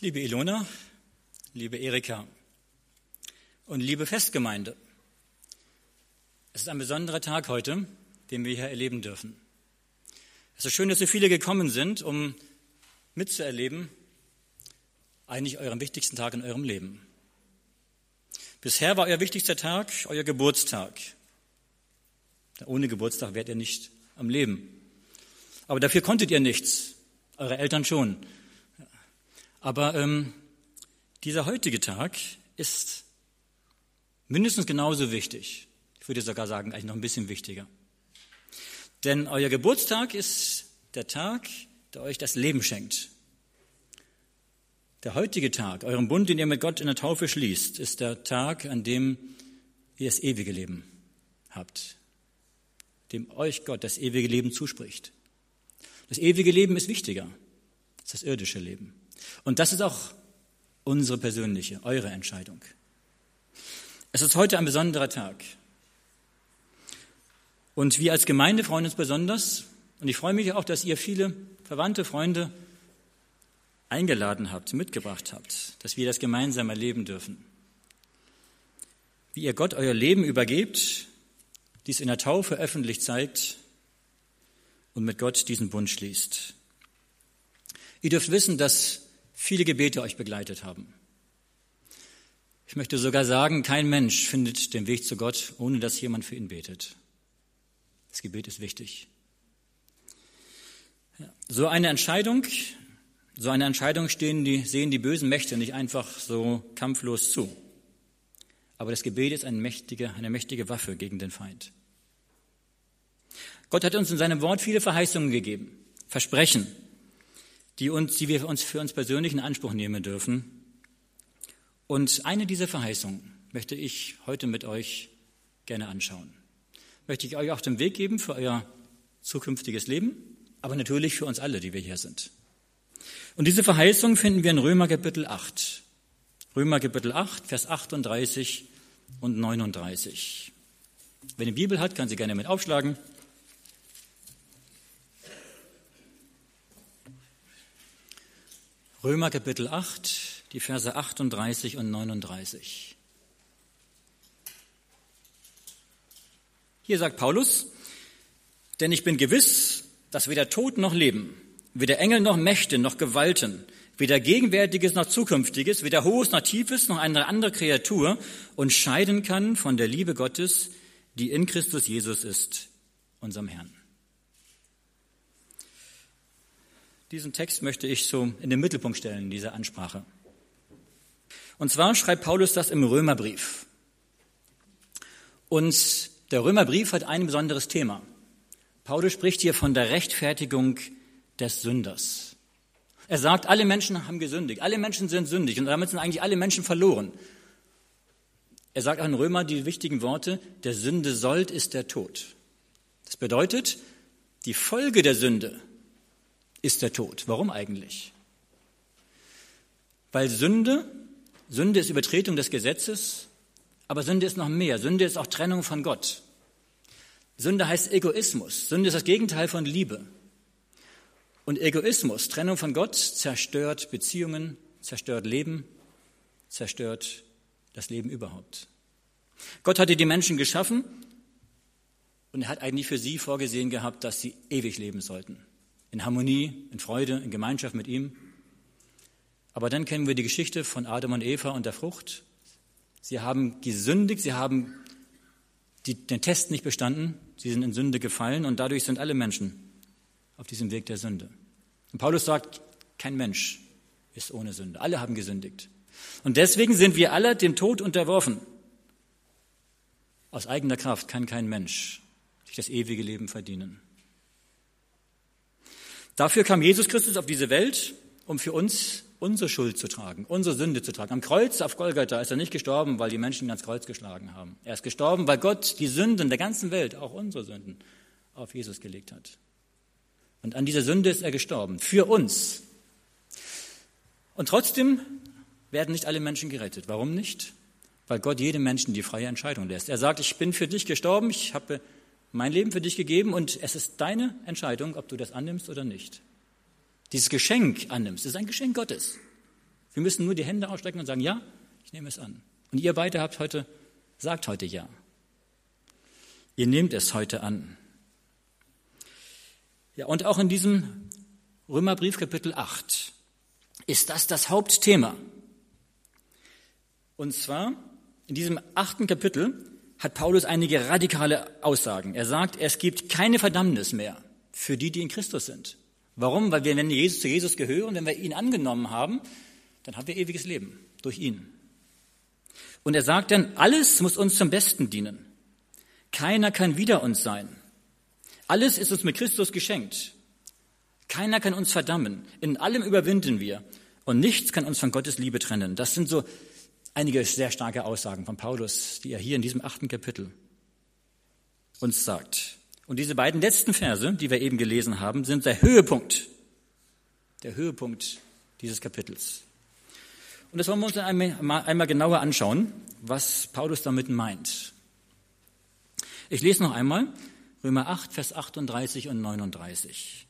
Liebe Ilona, liebe Erika und liebe Festgemeinde, es ist ein besonderer Tag heute, den wir hier erleben dürfen. Es ist schön, dass so viele gekommen sind, um mitzuerleben, eigentlich euren wichtigsten Tag in eurem Leben. Bisher war euer wichtigster Tag euer Geburtstag. Ohne Geburtstag wärt ihr nicht am Leben. Aber dafür konntet ihr nichts, eure Eltern schon. Aber ähm, dieser heutige Tag ist mindestens genauso wichtig. Ich würde sogar sagen, eigentlich noch ein bisschen wichtiger. Denn euer Geburtstag ist der Tag, der euch das Leben schenkt. Der heutige Tag, euren Bund, den ihr mit Gott in der Taufe schließt, ist der Tag, an dem ihr das ewige Leben habt, dem euch Gott das ewige Leben zuspricht. Das ewige Leben ist wichtiger als das irdische Leben. Und das ist auch unsere persönliche, eure Entscheidung. Es ist heute ein besonderer Tag. Und wir als Gemeinde freuen uns besonders. Und ich freue mich auch, dass ihr viele Verwandte, Freunde eingeladen habt, mitgebracht habt, dass wir das gemeinsam erleben dürfen. Wie ihr Gott euer Leben übergebt, dies in der Taufe öffentlich zeigt und mit Gott diesen Bund schließt. Ihr dürft wissen, dass viele Gebete euch begleitet haben. Ich möchte sogar sagen, kein Mensch findet den Weg zu Gott, ohne dass jemand für ihn betet. Das Gebet ist wichtig. So eine Entscheidung, so eine Entscheidung stehen die, sehen die bösen Mächte nicht einfach so kampflos zu. Aber das Gebet ist eine mächtige, eine mächtige Waffe gegen den Feind. Gott hat uns in seinem Wort viele Verheißungen gegeben, Versprechen, die, uns, die wir uns für uns persönlich in Anspruch nehmen dürfen. Und eine dieser Verheißungen möchte ich heute mit euch gerne anschauen. Möchte ich euch auf den Weg geben für euer zukünftiges Leben, aber natürlich für uns alle, die wir hier sind. Und diese Verheißung finden wir in Römer Kapitel 8. Römer Kapitel 8, Vers 38 und 39. Wer eine Bibel hat, kann sie gerne mit aufschlagen. Römer Kapitel 8, die Verse 38 und 39. Hier sagt Paulus, denn ich bin gewiss, dass weder Tod noch Leben, weder Engel noch Mächte noch Gewalten, weder Gegenwärtiges noch Zukünftiges, weder Hohes noch Tiefes noch eine andere Kreatur uns scheiden kann von der Liebe Gottes, die in Christus Jesus ist, unserem Herrn. Diesen Text möchte ich so in den Mittelpunkt stellen, diese Ansprache. Und zwar schreibt Paulus das im Römerbrief. Und der Römerbrief hat ein besonderes Thema. Paulus spricht hier von der Rechtfertigung des Sünders. Er sagt, alle Menschen haben gesündigt, alle Menschen sind sündig und damit sind eigentlich alle Menschen verloren. Er sagt auch in Römer die wichtigen Worte, der Sünde sollt ist der Tod. Das bedeutet, die Folge der Sünde ist der Tod. Warum eigentlich? Weil Sünde, Sünde ist Übertretung des Gesetzes, aber Sünde ist noch mehr. Sünde ist auch Trennung von Gott. Sünde heißt Egoismus. Sünde ist das Gegenteil von Liebe. Und Egoismus, Trennung von Gott, zerstört Beziehungen, zerstört Leben, zerstört das Leben überhaupt. Gott hatte die Menschen geschaffen und er hat eigentlich für sie vorgesehen gehabt, dass sie ewig leben sollten in Harmonie, in Freude, in Gemeinschaft mit ihm. Aber dann kennen wir die Geschichte von Adam und Eva und der Frucht. Sie haben gesündigt, sie haben die, den Test nicht bestanden, sie sind in Sünde gefallen und dadurch sind alle Menschen auf diesem Weg der Sünde. Und Paulus sagt, kein Mensch ist ohne Sünde. Alle haben gesündigt. Und deswegen sind wir alle dem Tod unterworfen. Aus eigener Kraft kann kein Mensch sich das ewige Leben verdienen. Dafür kam Jesus Christus auf diese Welt, um für uns unsere Schuld zu tragen, unsere Sünde zu tragen. Am Kreuz auf Golgatha ist er nicht gestorben, weil die Menschen ihn ans Kreuz geschlagen haben. Er ist gestorben, weil Gott die Sünden der ganzen Welt, auch unsere Sünden, auf Jesus gelegt hat. Und an dieser Sünde ist er gestorben, für uns. Und trotzdem werden nicht alle Menschen gerettet. Warum nicht? Weil Gott jedem Menschen die freie Entscheidung lässt. Er sagt, ich bin für dich gestorben, ich habe mein Leben für dich gegeben und es ist deine Entscheidung, ob du das annimmst oder nicht. Dieses Geschenk annimmst, ist ein Geschenk Gottes. Wir müssen nur die Hände ausstrecken und sagen, ja, ich nehme es an. Und ihr beide habt heute, sagt heute ja. Ihr nehmt es heute an. Ja, und auch in diesem Römerbrief Kapitel 8 ist das das Hauptthema. Und zwar in diesem achten Kapitel hat Paulus einige radikale Aussagen. Er sagt, es gibt keine Verdammnis mehr für die, die in Christus sind. Warum? Weil wir, wenn wir Jesus, zu Jesus gehören, wenn wir ihn angenommen haben, dann haben wir ewiges Leben durch ihn. Und er sagt dann, alles muss uns zum Besten dienen. Keiner kann wider uns sein. Alles ist uns mit Christus geschenkt. Keiner kann uns verdammen. In allem überwinden wir. Und nichts kann uns von Gottes Liebe trennen. Das sind so einige sehr starke Aussagen von Paulus, die er hier in diesem achten Kapitel uns sagt. Und diese beiden letzten Verse, die wir eben gelesen haben, sind der Höhepunkt, der Höhepunkt dieses Kapitels. Und das wollen wir uns einmal, einmal genauer anschauen, was Paulus damit meint. Ich lese noch einmal Römer 8, Vers 38 und 39.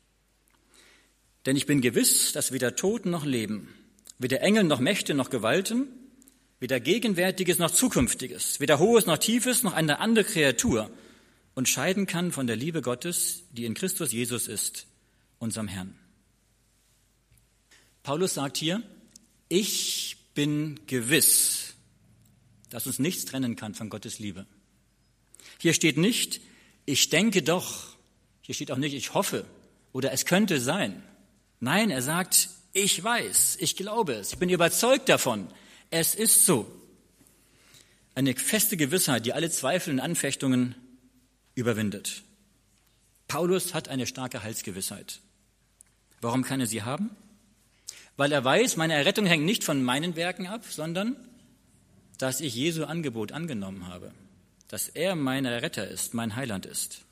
Denn ich bin gewiss, dass weder Tod noch Leben, weder Engel noch Mächte noch Gewalten, weder Gegenwärtiges noch Zukünftiges, weder Hohes noch Tiefes noch eine andere Kreatur und scheiden kann von der Liebe Gottes, die in Christus Jesus ist, unserem Herrn. Paulus sagt hier, ich bin gewiss, dass uns nichts trennen kann von Gottes Liebe. Hier steht nicht, ich denke doch, hier steht auch nicht, ich hoffe oder es könnte sein. Nein, er sagt, ich weiß, ich glaube es, ich bin überzeugt davon, es ist so. Eine feste Gewissheit, die alle Zweifel und Anfechtungen überwindet. Paulus hat eine starke Heilsgewissheit. Warum kann er sie haben? Weil er weiß, meine Errettung hängt nicht von meinen Werken ab, sondern dass ich Jesu Angebot angenommen habe, dass er mein Retter ist, mein Heiland ist.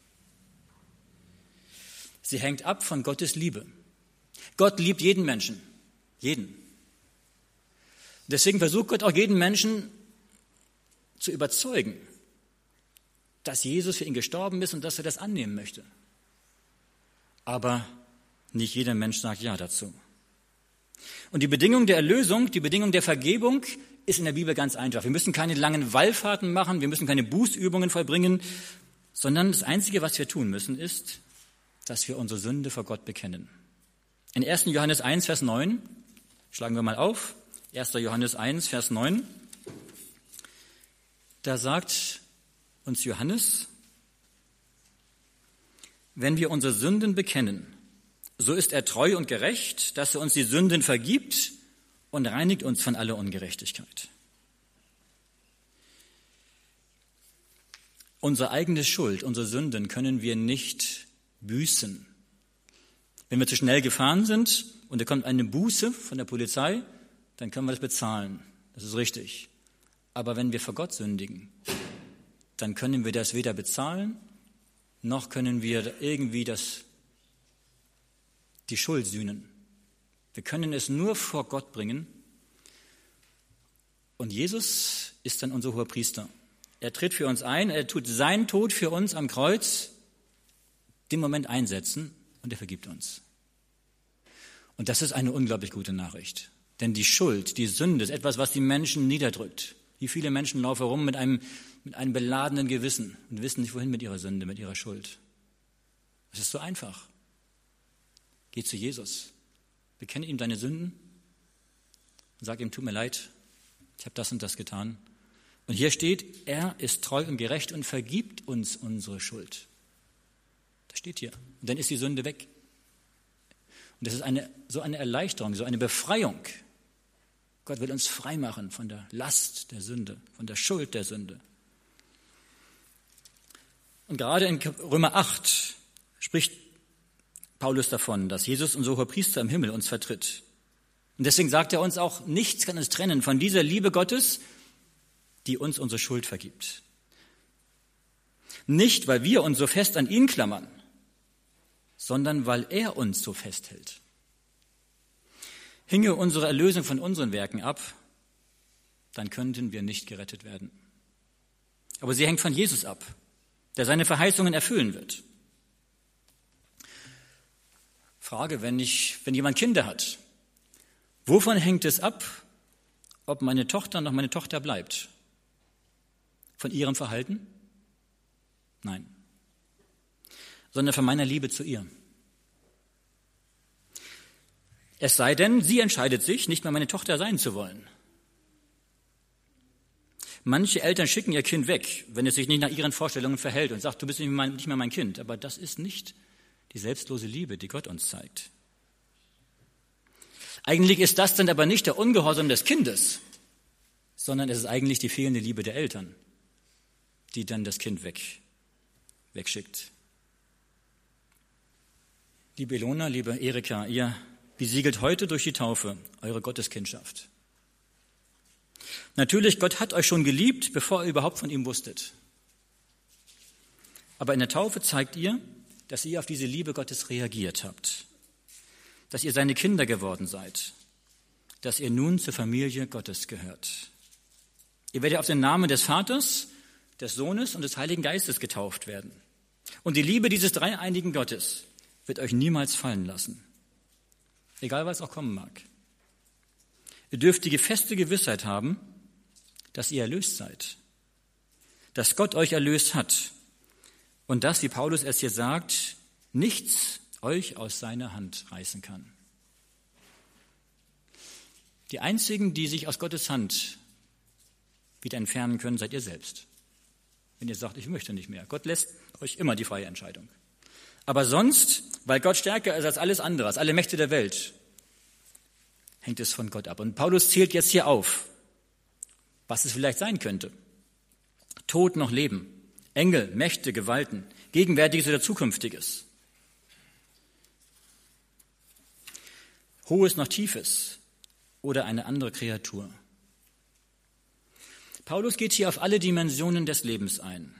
Sie hängt ab von Gottes Liebe. Gott liebt jeden Menschen, jeden. Deswegen versucht Gott auch jeden Menschen zu überzeugen, dass Jesus für ihn gestorben ist und dass er das annehmen möchte. Aber nicht jeder Mensch sagt Ja dazu. Und die Bedingung der Erlösung, die Bedingung der Vergebung ist in der Bibel ganz einfach. Wir müssen keine langen Wallfahrten machen, wir müssen keine Bußübungen vollbringen, sondern das Einzige, was wir tun müssen, ist, dass wir unsere Sünde vor Gott bekennen. In 1. Johannes 1, Vers 9, schlagen wir mal auf, 1. Johannes 1, Vers 9. Da sagt uns Johannes, wenn wir unsere Sünden bekennen, so ist er treu und gerecht, dass er uns die Sünden vergibt und reinigt uns von aller Ungerechtigkeit. Unsere eigene Schuld, unsere Sünden können wir nicht büßen. Wenn wir zu schnell gefahren sind und da kommt eine Buße von der Polizei, dann können wir das bezahlen. Das ist richtig. Aber wenn wir vor Gott sündigen, dann können wir das weder bezahlen, noch können wir irgendwie das, die Schuld sühnen. Wir können es nur vor Gott bringen. Und Jesus ist dann unser hoher Priester. Er tritt für uns ein, er tut seinen Tod für uns am Kreuz, den Moment einsetzen und er vergibt uns. Und das ist eine unglaublich gute Nachricht. Denn die Schuld, die Sünde ist etwas, was die Menschen niederdrückt. Wie viele Menschen laufen herum mit einem, mit einem beladenen Gewissen und wissen nicht, wohin mit ihrer Sünde, mit ihrer Schuld. Es ist so einfach. Geh zu Jesus, bekenne ihm deine Sünden und sag ihm, tut mir leid, ich habe das und das getan. Und hier steht, er ist treu und gerecht und vergibt uns unsere Schuld. Das steht hier. Und dann ist die Sünde weg. Und das ist eine, so eine Erleichterung, so eine Befreiung. Gott will uns freimachen von der Last der Sünde, von der Schuld der Sünde. Und gerade in Römer 8 spricht Paulus davon, dass Jesus, unser hoher Priester im Himmel, uns vertritt. Und deswegen sagt er uns auch, nichts kann uns trennen von dieser Liebe Gottes, die uns unsere Schuld vergibt. Nicht, weil wir uns so fest an ihn klammern, sondern weil er uns so festhält. Hinge unsere Erlösung von unseren Werken ab, dann könnten wir nicht gerettet werden. Aber sie hängt von Jesus ab, der seine Verheißungen erfüllen wird. Frage, wenn, ich, wenn jemand Kinder hat, Wovon hängt es ab, ob meine Tochter noch meine Tochter bleibt? Von ihrem Verhalten? Nein. Sondern von meiner Liebe zu ihr. Es sei denn, sie entscheidet sich, nicht mehr meine Tochter sein zu wollen. Manche Eltern schicken ihr Kind weg, wenn es sich nicht nach ihren Vorstellungen verhält und sagt, du bist nicht mehr mein Kind. Aber das ist nicht die selbstlose Liebe, die Gott uns zeigt. Eigentlich ist das dann aber nicht der Ungehorsam des Kindes, sondern es ist eigentlich die fehlende Liebe der Eltern, die dann das Kind weg, wegschickt. Liebe Ilona, liebe Erika, ihr besiegelt heute durch die Taufe eure Gotteskindschaft. Natürlich, Gott hat euch schon geliebt, bevor ihr überhaupt von ihm wusstet. Aber in der Taufe zeigt ihr, dass ihr auf diese Liebe Gottes reagiert habt, dass ihr seine Kinder geworden seid, dass ihr nun zur Familie Gottes gehört. Ihr werdet auf den Namen des Vaters, des Sohnes und des Heiligen Geistes getauft werden. Und die Liebe dieses dreieinigen Gottes wird euch niemals fallen lassen, egal was auch kommen mag. Ihr dürft die feste Gewissheit haben, dass ihr erlöst seid, dass Gott euch erlöst hat und dass, wie Paulus es hier sagt, nichts euch aus seiner Hand reißen kann. Die einzigen, die sich aus Gottes Hand wieder entfernen können, seid ihr selbst. Wenn ihr sagt, ich möchte nicht mehr. Gott lässt euch immer die freie Entscheidung. Aber sonst, weil Gott stärker ist als alles andere, als alle Mächte der Welt, hängt es von Gott ab. Und Paulus zählt jetzt hier auf, was es vielleicht sein könnte. Tod noch Leben, Engel, Mächte, Gewalten, Gegenwärtiges oder Zukünftiges. Hohes noch Tiefes oder eine andere Kreatur. Paulus geht hier auf alle Dimensionen des Lebens ein.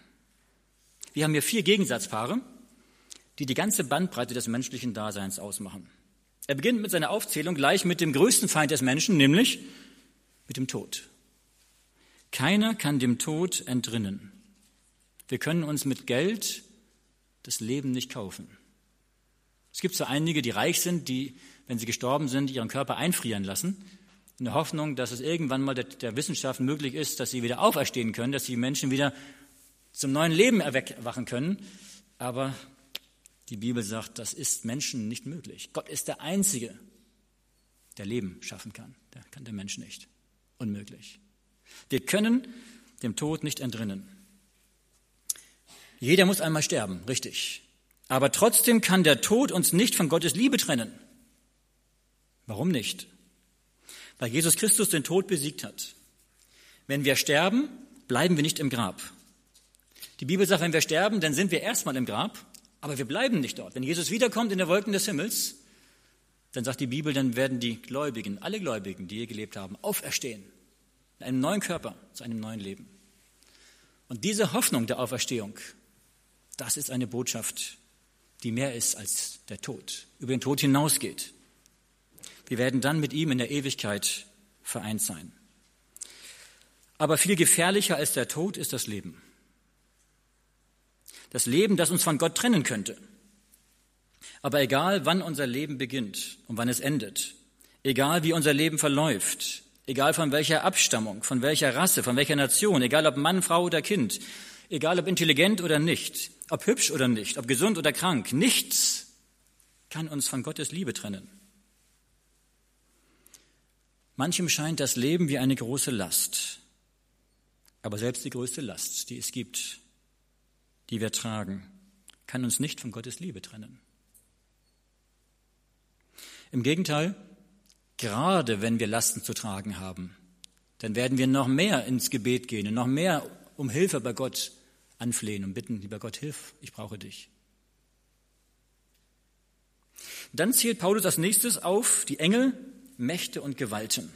Wir haben hier vier Gegensatzpaare, die die ganze Bandbreite des menschlichen Daseins ausmachen. Er beginnt mit seiner Aufzählung gleich mit dem größten Feind des Menschen, nämlich mit dem Tod. Keiner kann dem Tod entrinnen. Wir können uns mit Geld das Leben nicht kaufen. Es gibt so einige, die reich sind, die, wenn sie gestorben sind, ihren Körper einfrieren lassen, in der Hoffnung, dass es irgendwann mal der, der Wissenschaft möglich ist, dass sie wieder auferstehen können, dass die Menschen wieder zum neuen Leben erwachen können. Aber die Bibel sagt, das ist Menschen nicht möglich. Gott ist der Einzige, der Leben schaffen kann. Der kann der Mensch nicht. Unmöglich. Wir können dem Tod nicht entrinnen. Jeder muss einmal sterben, richtig. Aber trotzdem kann der Tod uns nicht von Gottes Liebe trennen. Warum nicht? Weil Jesus Christus den Tod besiegt hat. Wenn wir sterben, bleiben wir nicht im Grab. Die Bibel sagt, wenn wir sterben, dann sind wir erstmal im Grab, aber wir bleiben nicht dort. Wenn Jesus wiederkommt in der Wolken des Himmels, dann sagt die Bibel, dann werden die Gläubigen, alle Gläubigen, die hier gelebt haben, auferstehen in einem neuen Körper, zu einem neuen Leben. Und diese Hoffnung der Auferstehung, das ist eine Botschaft, die mehr ist als der Tod, über den Tod hinausgeht. Wir werden dann mit ihm in der Ewigkeit vereint sein. Aber viel gefährlicher als der Tod ist das Leben. Das Leben, das uns von Gott trennen könnte. Aber egal, wann unser Leben beginnt und wann es endet, egal wie unser Leben verläuft, egal von welcher Abstammung, von welcher Rasse, von welcher Nation, egal ob Mann, Frau oder Kind, egal ob intelligent oder nicht, ob hübsch oder nicht, ob gesund oder krank, nichts kann uns von Gottes Liebe trennen. Manchem scheint das Leben wie eine große Last, aber selbst die größte Last, die es gibt, die wir tragen, kann uns nicht von Gottes Liebe trennen. Im Gegenteil, Gerade wenn wir Lasten zu tragen haben, dann werden wir noch mehr ins Gebet gehen und noch mehr um Hilfe bei Gott anflehen und bitten, lieber Gott, hilf, ich brauche dich. Dann zählt Paulus als nächstes auf die Engel, Mächte und Gewalten.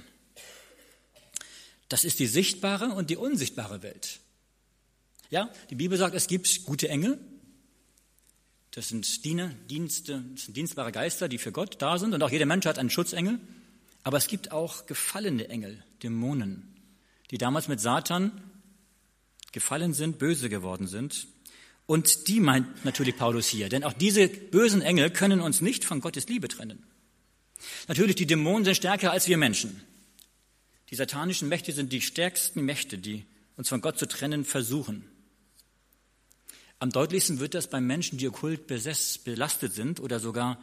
Das ist die sichtbare und die unsichtbare Welt. Ja, die Bibel sagt, es gibt gute Engel. Das sind Diener, Dienste, das sind dienstbare Geister, die für Gott da sind. Und auch jeder Mensch hat einen Schutzengel. Aber es gibt auch gefallene Engel, Dämonen, die damals mit Satan gefallen sind, böse geworden sind. Und die meint natürlich Paulus hier, denn auch diese bösen Engel können uns nicht von Gottes Liebe trennen. Natürlich, die Dämonen sind stärker als wir Menschen. Die satanischen Mächte sind die stärksten Mächte, die uns von Gott zu trennen versuchen. Am deutlichsten wird das bei Menschen, die okkult belastet sind oder sogar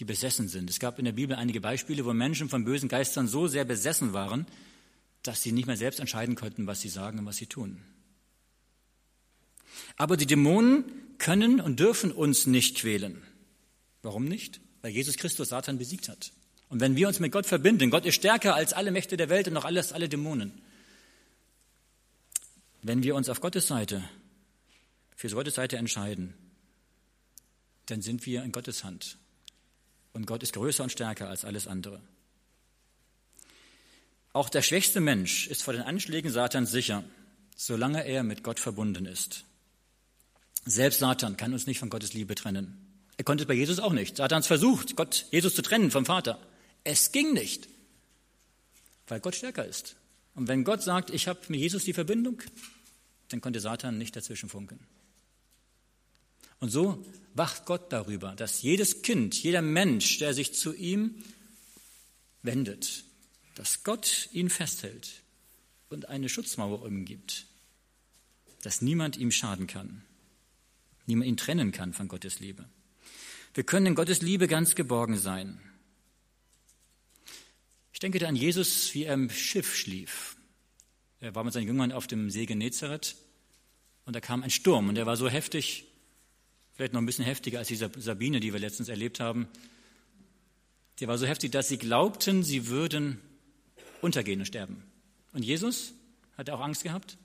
die besessen sind. Es gab in der Bibel einige Beispiele, wo Menschen von bösen Geistern so sehr besessen waren, dass sie nicht mehr selbst entscheiden konnten, was sie sagen und was sie tun. Aber die Dämonen können und dürfen uns nicht quälen. Warum nicht? Weil Jesus Christus Satan besiegt hat. Und wenn wir uns mit Gott verbinden, Gott ist stärker als alle Mächte der Welt und noch alles, alle Dämonen. Wenn wir uns auf Gottes Seite, für Gottes Seite entscheiden, dann sind wir in Gottes Hand. Und Gott ist größer und stärker als alles andere. Auch der schwächste Mensch ist vor den Anschlägen Satans sicher, solange er mit Gott verbunden ist. Selbst Satan kann uns nicht von Gottes Liebe trennen. Er konnte es bei Jesus auch nicht. Satans versucht, Gott, Jesus zu trennen vom Vater. Es ging nicht, weil Gott stärker ist. Und wenn Gott sagt, ich habe mit Jesus die Verbindung, dann konnte Satan nicht dazwischen funken. Und so wacht Gott darüber, dass jedes Kind, jeder Mensch, der sich zu ihm wendet, dass Gott ihn festhält und eine Schutzmauer umgibt, dass niemand ihm schaden kann, niemand ihn trennen kann von Gottes Liebe. Wir können in Gottes Liebe ganz geborgen sein. Ich denke da an Jesus, wie er im Schiff schlief. Er war mit seinen Jüngern auf dem See Genezareth und da kam ein Sturm und der war so heftig, vielleicht noch ein bisschen heftiger als die Sabine, die wir letztens erlebt haben. Der war so heftig, dass sie glaubten, sie würden untergehen und sterben. Und Jesus, hat er auch Angst gehabt?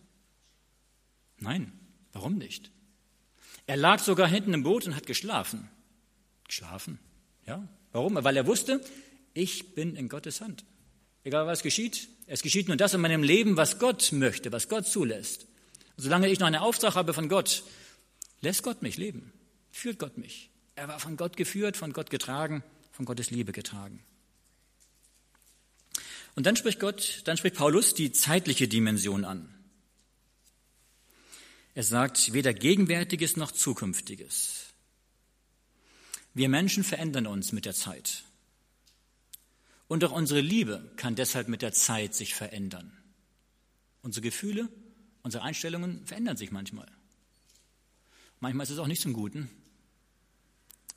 Nein, warum nicht? Er lag sogar hinten im Boot und hat geschlafen. Geschlafen? Ja. Warum? Weil er wusste, ich bin in Gottes Hand. Egal was geschieht, es geschieht nur das in meinem Leben, was Gott möchte, was Gott zulässt. Und solange ich noch einen Auftrag habe von Gott, lässt Gott mich leben führt Gott mich. Er war von Gott geführt, von Gott getragen, von Gottes Liebe getragen. Und dann spricht Gott, dann spricht Paulus die zeitliche Dimension an. Er sagt, weder Gegenwärtiges noch Zukünftiges. Wir Menschen verändern uns mit der Zeit. Und auch unsere Liebe kann deshalb mit der Zeit sich verändern. Unsere Gefühle, unsere Einstellungen verändern sich manchmal. Manchmal ist es auch nicht zum Guten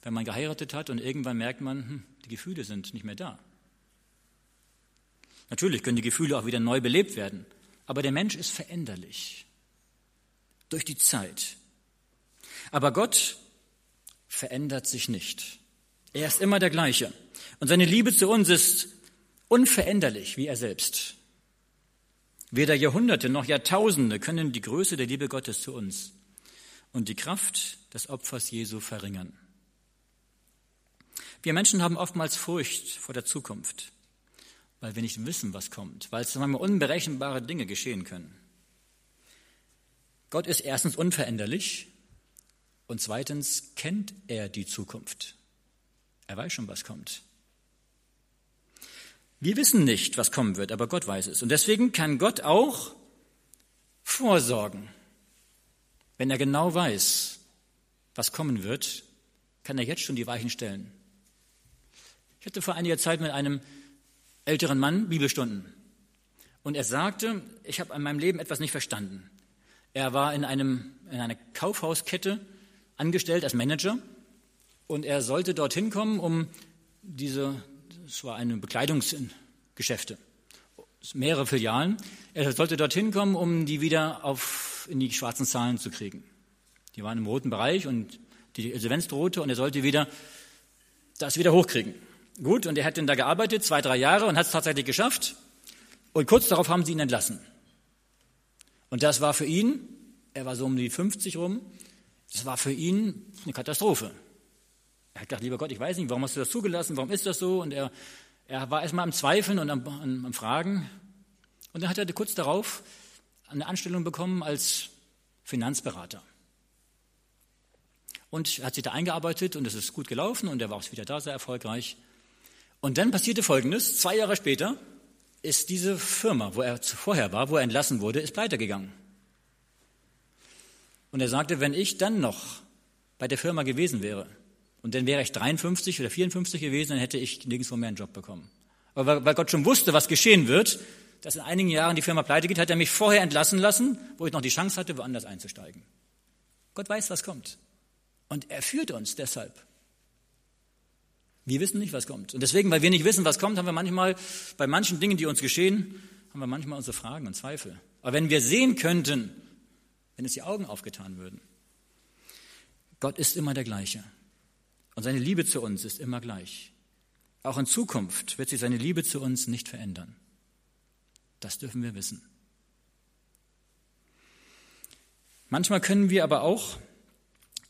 wenn man geheiratet hat und irgendwann merkt man, hm, die Gefühle sind nicht mehr da. Natürlich können die Gefühle auch wieder neu belebt werden, aber der Mensch ist veränderlich durch die Zeit. Aber Gott verändert sich nicht. Er ist immer der gleiche. Und seine Liebe zu uns ist unveränderlich wie er selbst. Weder Jahrhunderte noch Jahrtausende können die Größe der Liebe Gottes zu uns und die Kraft des Opfers Jesu verringern. Wir Menschen haben oftmals Furcht vor der Zukunft, weil wir nicht wissen, was kommt, weil es manchmal unberechenbare Dinge geschehen können. Gott ist erstens unveränderlich und zweitens kennt er die Zukunft. Er weiß schon, was kommt. Wir wissen nicht, was kommen wird, aber Gott weiß es. Und deswegen kann Gott auch vorsorgen. Wenn er genau weiß, was kommen wird, kann er jetzt schon die Weichen stellen. Ich hatte vor einiger Zeit mit einem älteren Mann Bibelstunden. Und er sagte, ich habe in meinem Leben etwas nicht verstanden. Er war in, einem, in einer Kaufhauskette angestellt als Manager und er sollte dorthin kommen, um diese, das war eine Bekleidungsgeschäfte, mehrere Filialen. Er sollte dorthin kommen, um die wieder auf, in die schwarzen Zahlen zu kriegen. Die waren im roten Bereich und die Insolvenz drohte und er sollte wieder das wieder hochkriegen. Gut, und er hat dann da gearbeitet, zwei, drei Jahre und hat es tatsächlich geschafft. Und kurz darauf haben sie ihn entlassen. Und das war für ihn, er war so um die 50 rum, das war für ihn eine Katastrophe. Er hat gedacht, lieber Gott, ich weiß nicht, warum hast du das zugelassen, warum ist das so? Und er, er war erstmal am Zweifeln und am, am, am Fragen. Und dann hat er kurz darauf eine Anstellung bekommen als Finanzberater. Und er hat sich da eingearbeitet und es ist gut gelaufen und er war auch wieder da sehr erfolgreich. Und dann passierte Folgendes. Zwei Jahre später ist diese Firma, wo er vorher war, wo er entlassen wurde, ist pleite gegangen. Und er sagte, wenn ich dann noch bei der Firma gewesen wäre und dann wäre ich 53 oder 54 gewesen, dann hätte ich nirgendwo mehr einen Job bekommen. Aber weil Gott schon wusste, was geschehen wird, dass in einigen Jahren die Firma pleite geht, hat er mich vorher entlassen lassen, wo ich noch die Chance hatte, woanders einzusteigen. Gott weiß, was kommt. Und er führt uns deshalb. Wir wissen nicht, was kommt. Und deswegen, weil wir nicht wissen, was kommt, haben wir manchmal bei manchen Dingen, die uns geschehen, haben wir manchmal unsere Fragen und Zweifel. Aber wenn wir sehen könnten, wenn es die Augen aufgetan würden, Gott ist immer der gleiche. Und seine Liebe zu uns ist immer gleich. Auch in Zukunft wird sich seine Liebe zu uns nicht verändern. Das dürfen wir wissen. Manchmal können wir aber auch,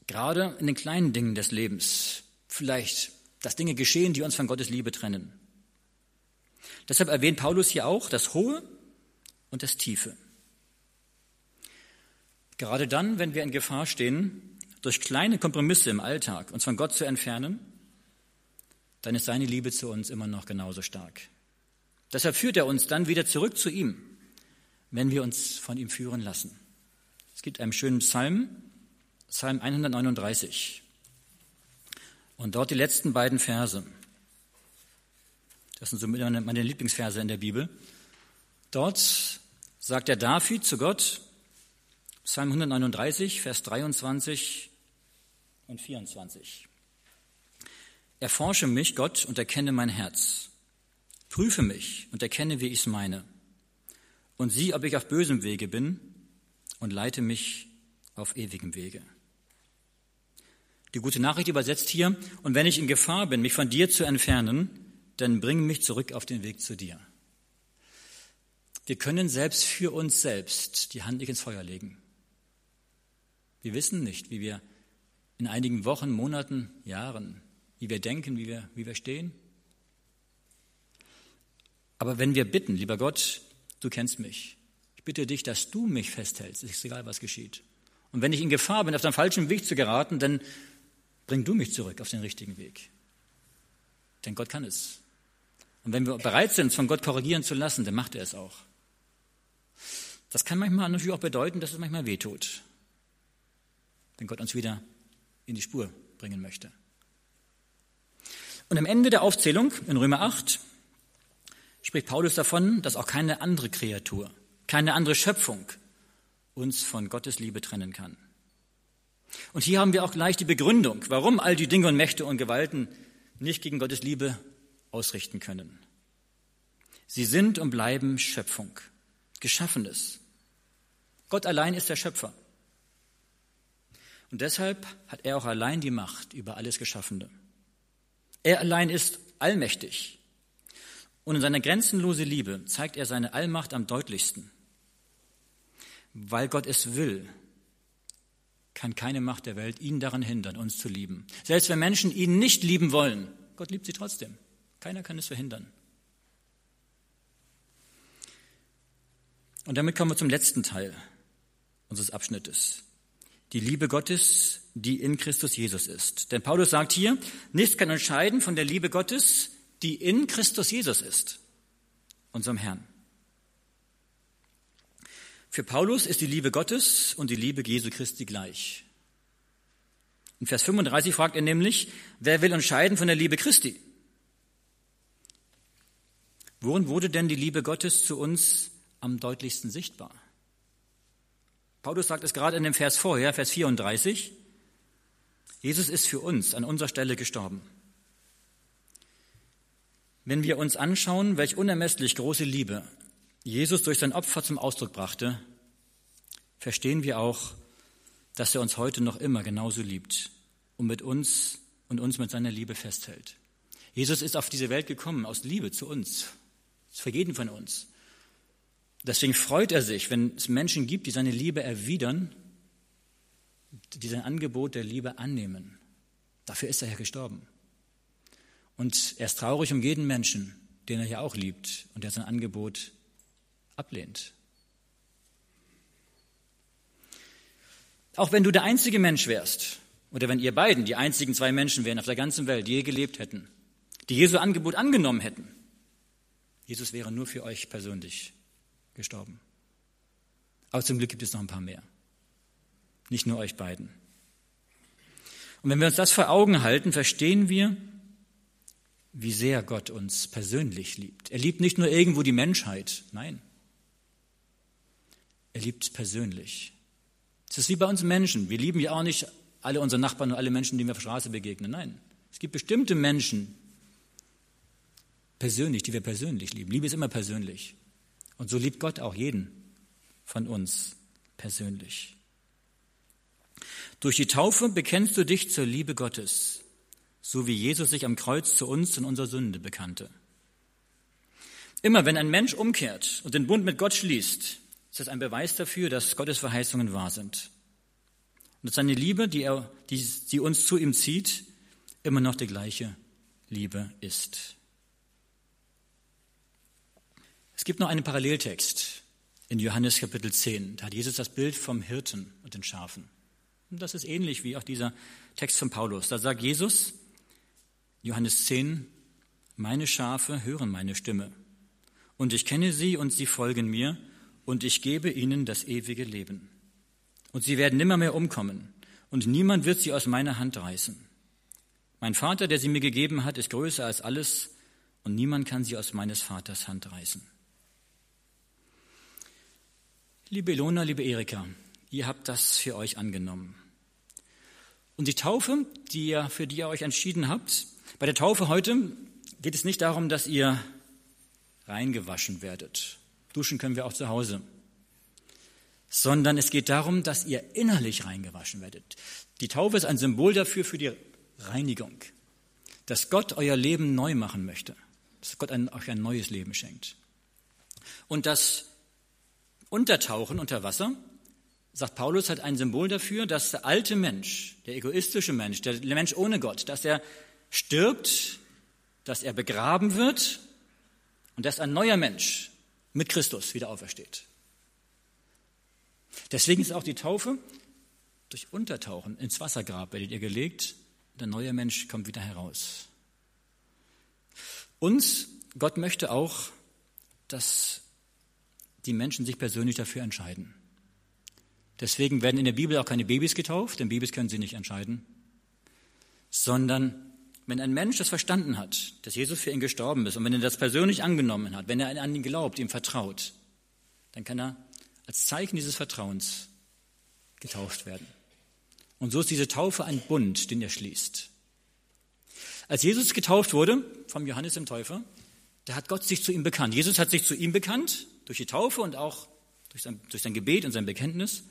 gerade in den kleinen Dingen des Lebens, vielleicht, dass Dinge geschehen, die uns von Gottes Liebe trennen. Deshalb erwähnt Paulus hier auch das Hohe und das Tiefe. Gerade dann, wenn wir in Gefahr stehen, durch kleine Kompromisse im Alltag uns von Gott zu entfernen, dann ist seine Liebe zu uns immer noch genauso stark. Deshalb führt er uns dann wieder zurück zu ihm, wenn wir uns von ihm führen lassen. Es gibt einen schönen Psalm, Psalm 139. Und dort die letzten beiden Verse. Das sind so meine Lieblingsverse in der Bibel. Dort sagt der David zu Gott, Psalm 139, Vers 23 und 24. Erforsche mich, Gott, und erkenne mein Herz. Prüfe mich und erkenne, wie ich es meine. Und sieh, ob ich auf bösem Wege bin und leite mich auf ewigem Wege. Die gute Nachricht übersetzt hier, und wenn ich in Gefahr bin, mich von dir zu entfernen, dann bring mich zurück auf den Weg zu dir. Wir können selbst für uns selbst die Hand nicht ins Feuer legen. Wir wissen nicht, wie wir in einigen Wochen, Monaten, Jahren, wie wir denken, wie wir, wie wir stehen. Aber wenn wir bitten, lieber Gott, du kennst mich, ich bitte dich, dass du mich festhältst, ist egal, was geschieht. Und wenn ich in Gefahr bin, auf den falschen Weg zu geraten, dann bring du mich zurück auf den richtigen Weg. Denn Gott kann es. Und wenn wir bereit sind, von Gott korrigieren zu lassen, dann macht er es auch. Das kann manchmal natürlich auch bedeuten, dass es manchmal wehtut, wenn Gott uns wieder in die Spur bringen möchte. Und am Ende der Aufzählung in Römer 8 spricht Paulus davon, dass auch keine andere Kreatur, keine andere Schöpfung uns von Gottes Liebe trennen kann. Und hier haben wir auch gleich die Begründung, warum all die Dinge und Mächte und Gewalten nicht gegen Gottes Liebe ausrichten können. Sie sind und bleiben Schöpfung, Geschaffenes. Gott allein ist der Schöpfer. Und deshalb hat er auch allein die Macht über alles Geschaffene. Er allein ist allmächtig. Und in seiner grenzenlosen Liebe zeigt er seine Allmacht am deutlichsten. Weil Gott es will, kann keine Macht der Welt ihn daran hindern, uns zu lieben. Selbst wenn Menschen ihn nicht lieben wollen, Gott liebt sie trotzdem. Keiner kann es verhindern. Und damit kommen wir zum letzten Teil unseres Abschnittes. Die Liebe Gottes, die in Christus Jesus ist. Denn Paulus sagt hier, nichts kann entscheiden von der Liebe Gottes, die in Christus Jesus ist, unserem Herrn. Für Paulus ist die Liebe Gottes und die Liebe Jesu Christi gleich. In Vers 35 fragt er nämlich, wer will entscheiden von der Liebe Christi? Worin wurde denn die Liebe Gottes zu uns am deutlichsten sichtbar? Paulus sagt es gerade in dem Vers vorher, Vers 34. Jesus ist für uns an unserer Stelle gestorben. Wenn wir uns anschauen, welch unermesslich große Liebe Jesus durch sein Opfer zum Ausdruck brachte, verstehen wir auch, dass er uns heute noch immer genauso liebt und mit uns und uns mit seiner Liebe festhält. Jesus ist auf diese Welt gekommen aus Liebe zu uns, für jeden von uns. Deswegen freut er sich, wenn es Menschen gibt, die seine Liebe erwidern, die sein Angebot der Liebe annehmen. Dafür ist er ja gestorben. Und er ist traurig um jeden Menschen, den er ja auch liebt und der sein Angebot ablehnt. Auch wenn du der einzige Mensch wärst, oder wenn ihr beiden die einzigen zwei Menschen wären auf der ganzen Welt, die je gelebt hätten, die Jesu Angebot angenommen hätten, Jesus wäre nur für euch persönlich gestorben. Aber zum Glück gibt es noch ein paar mehr. Nicht nur euch beiden. Und wenn wir uns das vor Augen halten, verstehen wir, wie sehr Gott uns persönlich liebt. Er liebt nicht nur irgendwo die Menschheit, nein. Er liebt persönlich. Es ist wie bei uns Menschen. Wir lieben ja auch nicht alle unsere Nachbarn und alle Menschen, die wir auf der Straße begegnen. Nein. Es gibt bestimmte Menschen, persönlich, die wir persönlich lieben. Liebe ist immer persönlich. Und so liebt Gott auch jeden von uns persönlich. Durch die Taufe bekennst du dich zur Liebe Gottes, so wie Jesus sich am Kreuz zu uns und unserer Sünde bekannte. Immer wenn ein Mensch umkehrt und den Bund mit Gott schließt, ist das ein Beweis dafür, dass Gottes Verheißungen wahr sind. Und dass seine Liebe, die, er, die, die uns zu ihm zieht, immer noch die gleiche Liebe ist. Es gibt noch einen Paralleltext in Johannes Kapitel 10. Da hat Jesus das Bild vom Hirten und den Schafen. Und das ist ähnlich wie auch dieser Text von Paulus. Da sagt Jesus, Johannes 10, meine Schafe hören meine Stimme. Und ich kenne sie und sie folgen mir und ich gebe ihnen das ewige Leben. Und sie werden nimmermehr umkommen und niemand wird sie aus meiner Hand reißen. Mein Vater, der sie mir gegeben hat, ist größer als alles und niemand kann sie aus meines Vaters Hand reißen. Liebe Ilona, liebe Erika, ihr habt das für euch angenommen. Und die Taufe, die ihr, für die ihr euch entschieden habt, bei der Taufe heute geht es nicht darum, dass ihr reingewaschen werdet. Duschen können wir auch zu Hause. Sondern es geht darum, dass ihr innerlich reingewaschen werdet. Die Taufe ist ein Symbol dafür, für die Reinigung. Dass Gott euer Leben neu machen möchte. Dass Gott ein, euch ein neues Leben schenkt. Und das Untertauchen unter Wasser, sagt Paulus, hat ein Symbol dafür, dass der alte Mensch, der egoistische Mensch, der Mensch ohne Gott, dass er stirbt, dass er begraben wird und dass ein neuer Mensch mit Christus wieder aufersteht. Deswegen ist auch die Taufe durch Untertauchen ins Wassergrab werdet ihr gelegt, der neue Mensch kommt wieder heraus. Uns, Gott möchte auch, dass die Menschen sich persönlich dafür entscheiden. Deswegen werden in der Bibel auch keine Babys getauft, denn Babys können sie nicht entscheiden, sondern wenn ein Mensch das verstanden hat, dass Jesus für ihn gestorben ist und wenn er das persönlich angenommen hat, wenn er an ihn glaubt, ihm vertraut, dann kann er als Zeichen dieses Vertrauens getauft werden. Und so ist diese Taufe ein Bund, den er schließt. Als Jesus getauft wurde vom Johannes dem Täufer, da hat Gott sich zu ihm bekannt. Jesus hat sich zu ihm bekannt durch die Taufe und auch durch sein, durch sein Gebet und sein Bekenntnis.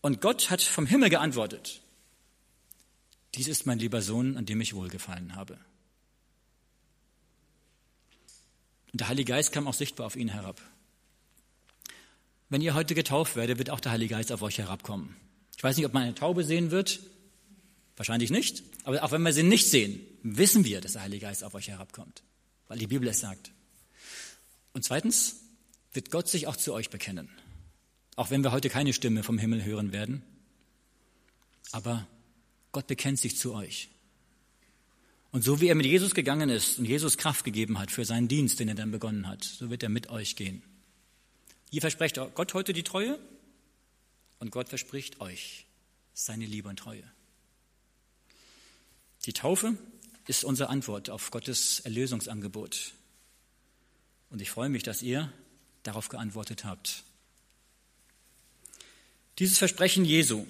Und Gott hat vom Himmel geantwortet. Dies ist mein lieber Sohn, an dem ich wohlgefallen habe. Und der Heilige Geist kam auch sichtbar auf ihn herab. Wenn ihr heute getauft werdet, wird auch der Heilige Geist auf euch herabkommen. Ich weiß nicht, ob man eine Taube sehen wird. Wahrscheinlich nicht. Aber auch wenn wir sie nicht sehen, wissen wir, dass der Heilige Geist auf euch herabkommt. Weil die Bibel es sagt. Und zweitens, wird Gott sich auch zu euch bekennen. Auch wenn wir heute keine Stimme vom Himmel hören werden. Aber Gott bekennt sich zu euch. Und so wie er mit Jesus gegangen ist und Jesus Kraft gegeben hat für seinen Dienst, den er dann begonnen hat, so wird er mit euch gehen. Ihr versprecht Gott heute die Treue und Gott verspricht euch seine Liebe und Treue. Die Taufe ist unsere Antwort auf Gottes Erlösungsangebot. Und ich freue mich, dass ihr darauf geantwortet habt. Dieses Versprechen Jesu,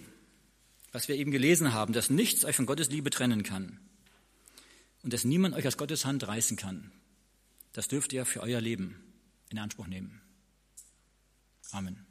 was wir eben gelesen haben, dass nichts euch von Gottes Liebe trennen kann und dass niemand euch aus Gottes Hand reißen kann, das dürft ihr für euer Leben in Anspruch nehmen. Amen.